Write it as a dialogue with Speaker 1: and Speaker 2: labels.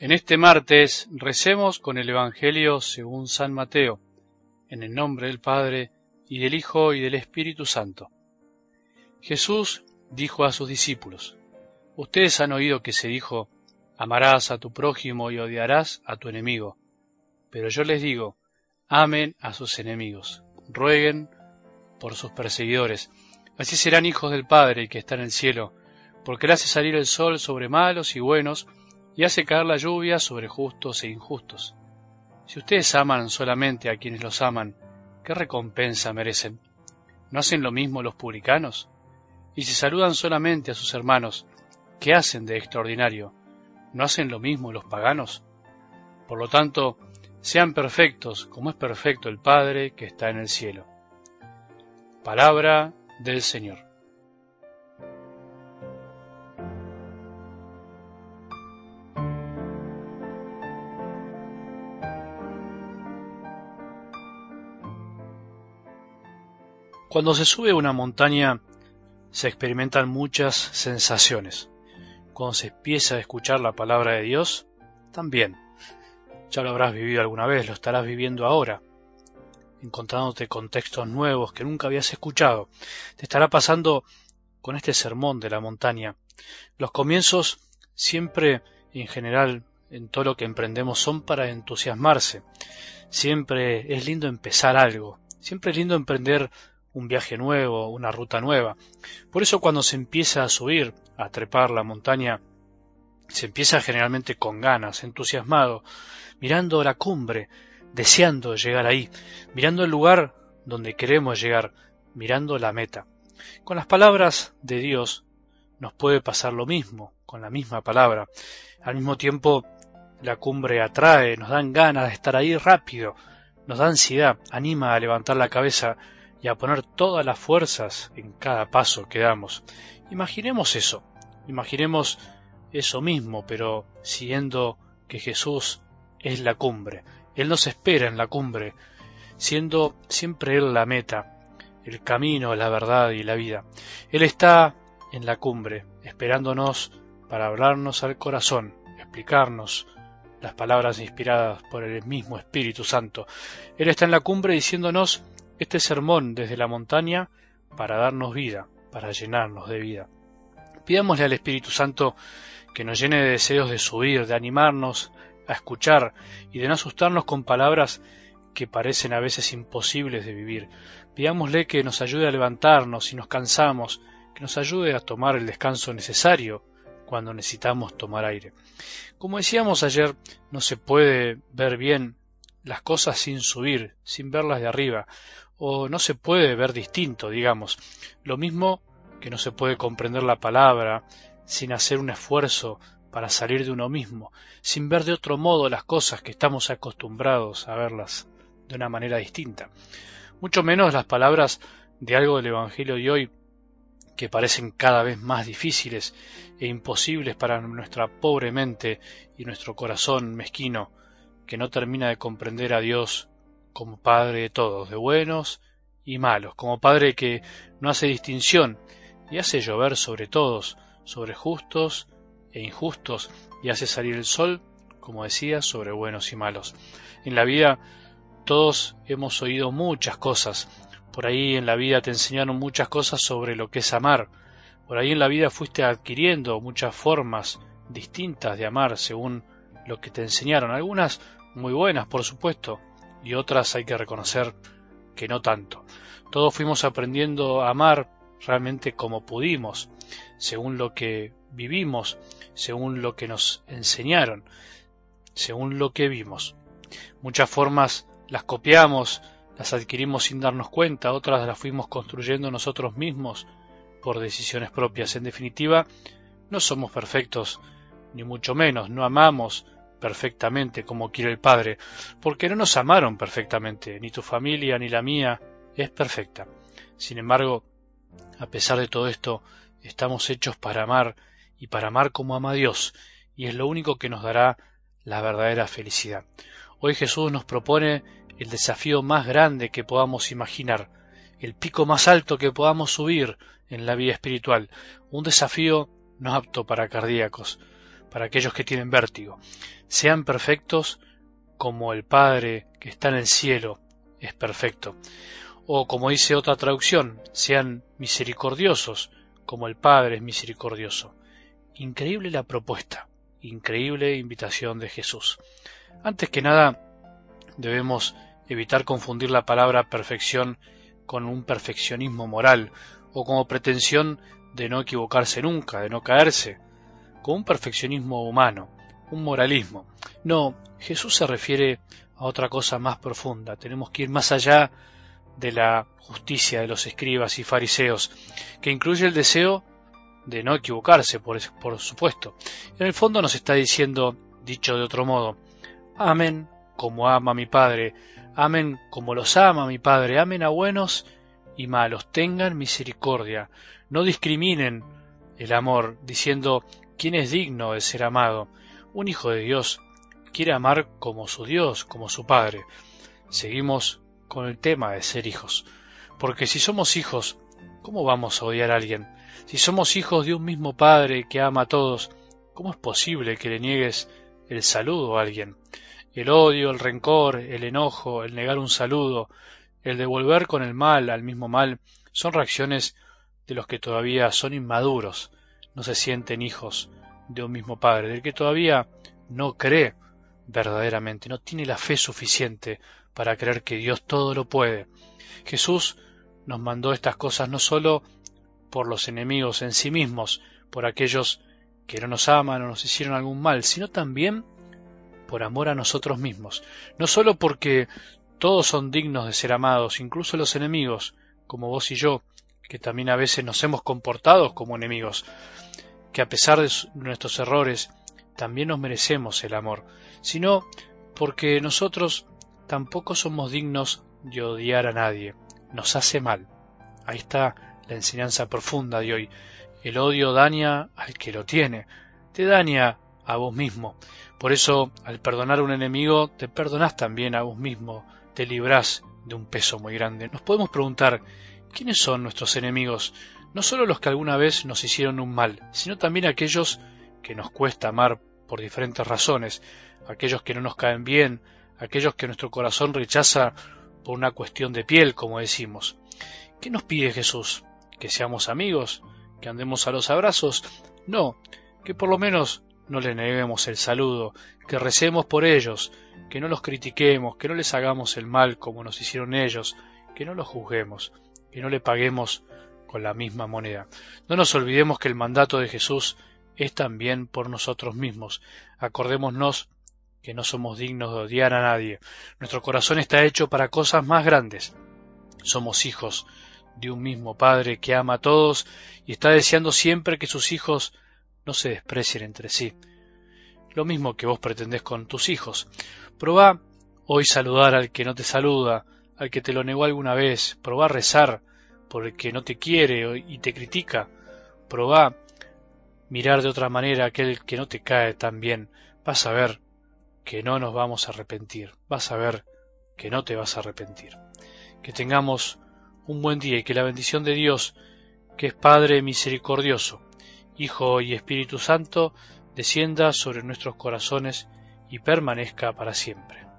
Speaker 1: En este martes recemos con el Evangelio según San Mateo, en el nombre del Padre, y del Hijo, y del Espíritu Santo. Jesús dijo a sus discípulos, Ustedes han oído que se dijo, amarás a tu prójimo y odiarás a tu enemigo. Pero yo les digo, amen a sus enemigos, rueguen por sus perseguidores, así serán hijos del Padre que está en el cielo, porque él hace salir el sol sobre malos y buenos, y hace caer la lluvia sobre justos e injustos. Si ustedes aman solamente a quienes los aman, ¿qué recompensa merecen? ¿No hacen lo mismo los publicanos? Y si saludan solamente a sus hermanos, ¿qué hacen de extraordinario? ¿No hacen lo mismo los paganos? Por lo tanto, sean perfectos como es perfecto el Padre que está en el cielo. Palabra del Señor. Cuando se sube una montaña se experimentan muchas sensaciones. Cuando se empieza a escuchar la palabra de Dios, también. Ya lo habrás vivido alguna vez, lo estarás viviendo ahora, encontrándote con textos nuevos que nunca habías escuchado. Te estará pasando con este sermón de la montaña. Los comienzos siempre, en general, en todo lo que emprendemos son para entusiasmarse. Siempre es lindo empezar algo. Siempre es lindo emprender un viaje nuevo, una ruta nueva. Por eso cuando se empieza a subir, a trepar la montaña, se empieza generalmente con ganas, entusiasmado, mirando la cumbre, deseando llegar ahí, mirando el lugar donde queremos llegar, mirando la meta. Con las palabras de Dios nos puede pasar lo mismo, con la misma palabra. Al mismo tiempo, la cumbre atrae, nos dan ganas de estar ahí rápido, nos da ansiedad, anima a levantar la cabeza y a poner todas las fuerzas en cada paso que damos. Imaginemos eso, imaginemos eso mismo, pero siguiendo que Jesús es la cumbre. Él nos espera en la cumbre, siendo siempre Él la meta, el camino, la verdad y la vida. Él está en la cumbre, esperándonos para hablarnos al corazón, explicarnos las palabras inspiradas por el mismo Espíritu Santo. Él está en la cumbre diciéndonos este sermón desde la montaña para darnos vida, para llenarnos de vida. Pidámosle al Espíritu Santo que nos llene de deseos de subir, de animarnos a escuchar y de no asustarnos con palabras que parecen a veces imposibles de vivir. Pidámosle que nos ayude a levantarnos si nos cansamos, que nos ayude a tomar el descanso necesario cuando necesitamos tomar aire. Como decíamos ayer, no se puede ver bien las cosas sin subir, sin verlas de arriba o no se puede ver distinto, digamos. Lo mismo que no se puede comprender la palabra sin hacer un esfuerzo para salir de uno mismo, sin ver de otro modo las cosas que estamos acostumbrados a verlas de una manera distinta. Mucho menos las palabras de algo del Evangelio de hoy que parecen cada vez más difíciles e imposibles para nuestra pobre mente y nuestro corazón mezquino, que no termina de comprender a Dios como Padre de todos, de buenos y malos, como Padre que no hace distinción y hace llover sobre todos, sobre justos e injustos, y hace salir el sol, como decía, sobre buenos y malos. En la vida todos hemos oído muchas cosas, por ahí en la vida te enseñaron muchas cosas sobre lo que es amar, por ahí en la vida fuiste adquiriendo muchas formas distintas de amar según lo que te enseñaron, algunas muy buenas, por supuesto, y otras hay que reconocer que no tanto. Todos fuimos aprendiendo a amar realmente como pudimos, según lo que vivimos, según lo que nos enseñaron, según lo que vimos. Muchas formas las copiamos, las adquirimos sin darnos cuenta, otras las fuimos construyendo nosotros mismos por decisiones propias. En definitiva, no somos perfectos, ni mucho menos, no amamos perfectamente como quiere el Padre, porque no nos amaron perfectamente, ni tu familia ni la mía es perfecta. Sin embargo, a pesar de todo esto, estamos hechos para amar y para amar como ama Dios, y es lo único que nos dará la verdadera felicidad. Hoy Jesús nos propone el desafío más grande que podamos imaginar, el pico más alto que podamos subir en la vida espiritual, un desafío no apto para cardíacos, para aquellos que tienen vértigo. Sean perfectos como el Padre que está en el cielo es perfecto. O como dice otra traducción, sean misericordiosos como el Padre es misericordioso. Increíble la propuesta, increíble invitación de Jesús. Antes que nada, debemos evitar confundir la palabra perfección con un perfeccionismo moral o como pretensión de no equivocarse nunca, de no caerse, con un perfeccionismo humano, un moralismo. No, Jesús se refiere a otra cosa más profunda. Tenemos que ir más allá de la justicia de los escribas y fariseos, que incluye el deseo de no equivocarse, por, por supuesto. En el fondo nos está diciendo, dicho de otro modo, amen como ama mi Padre, amen como los ama mi Padre, amen a buenos y malos, tengan misericordia, no discriminen el amor, diciendo quién es digno de ser amado. Un hijo de Dios quiere amar como su Dios, como su Padre. Seguimos con el tema de ser hijos, porque si somos hijos, ¿cómo vamos a odiar a alguien? Si somos hijos de un mismo Padre que ama a todos, ¿cómo es posible que le niegues el saludo a alguien? El odio, el rencor, el enojo, el negar un saludo, el devolver con el mal al mismo mal, son reacciones de los que todavía son inmaduros, no se sienten hijos de un mismo Padre, del que todavía no cree verdaderamente, no tiene la fe suficiente para creer que Dios todo lo puede. Jesús nos mandó estas cosas no sólo por los enemigos en sí mismos, por aquellos que no nos aman o nos hicieron algún mal, sino también por amor a nosotros mismos, no sólo porque todos son dignos de ser amados, incluso los enemigos, como vos y yo, que también a veces nos hemos comportado como enemigos, que a pesar de nuestros errores también nos merecemos el amor, sino porque nosotros tampoco somos dignos de odiar a nadie, nos hace mal. Ahí está la enseñanza profunda de hoy. El odio daña al que lo tiene, te daña a vos mismo. Por eso, al perdonar a un enemigo, te perdonás también a vos mismo, te librás de un peso muy grande. Nos podemos preguntar, ¿quiénes son nuestros enemigos? No solo los que alguna vez nos hicieron un mal, sino también aquellos que nos cuesta amar por diferentes razones, aquellos que no nos caen bien, aquellos que nuestro corazón rechaza por una cuestión de piel, como decimos. ¿Qué nos pide Jesús? ¿Que seamos amigos? ¿Que andemos a los abrazos? No, que por lo menos no le neguemos el saludo, que recemos por ellos, que no los critiquemos, que no les hagamos el mal como nos hicieron ellos, que no los juzguemos, que no le paguemos con la misma moneda. No nos olvidemos que el mandato de Jesús es también por nosotros mismos. Acordémonos que no somos dignos de odiar a nadie. Nuestro corazón está hecho para cosas más grandes. Somos hijos de un mismo Padre que ama a todos y está deseando siempre que sus hijos no se desprecien entre sí. Lo mismo que vos pretendés con tus hijos. Probá hoy saludar al que no te saluda, al que te lo negó alguna vez. Probá rezar por el que no te quiere y te critica. Probá mirar de otra manera a aquel que no te cae tan bien. Vas a ver que no nos vamos a arrepentir. Vas a ver que no te vas a arrepentir. Que tengamos un buen día y que la bendición de Dios, que es Padre misericordioso, Hijo y Espíritu Santo, descienda sobre nuestros corazones y permanezca para siempre.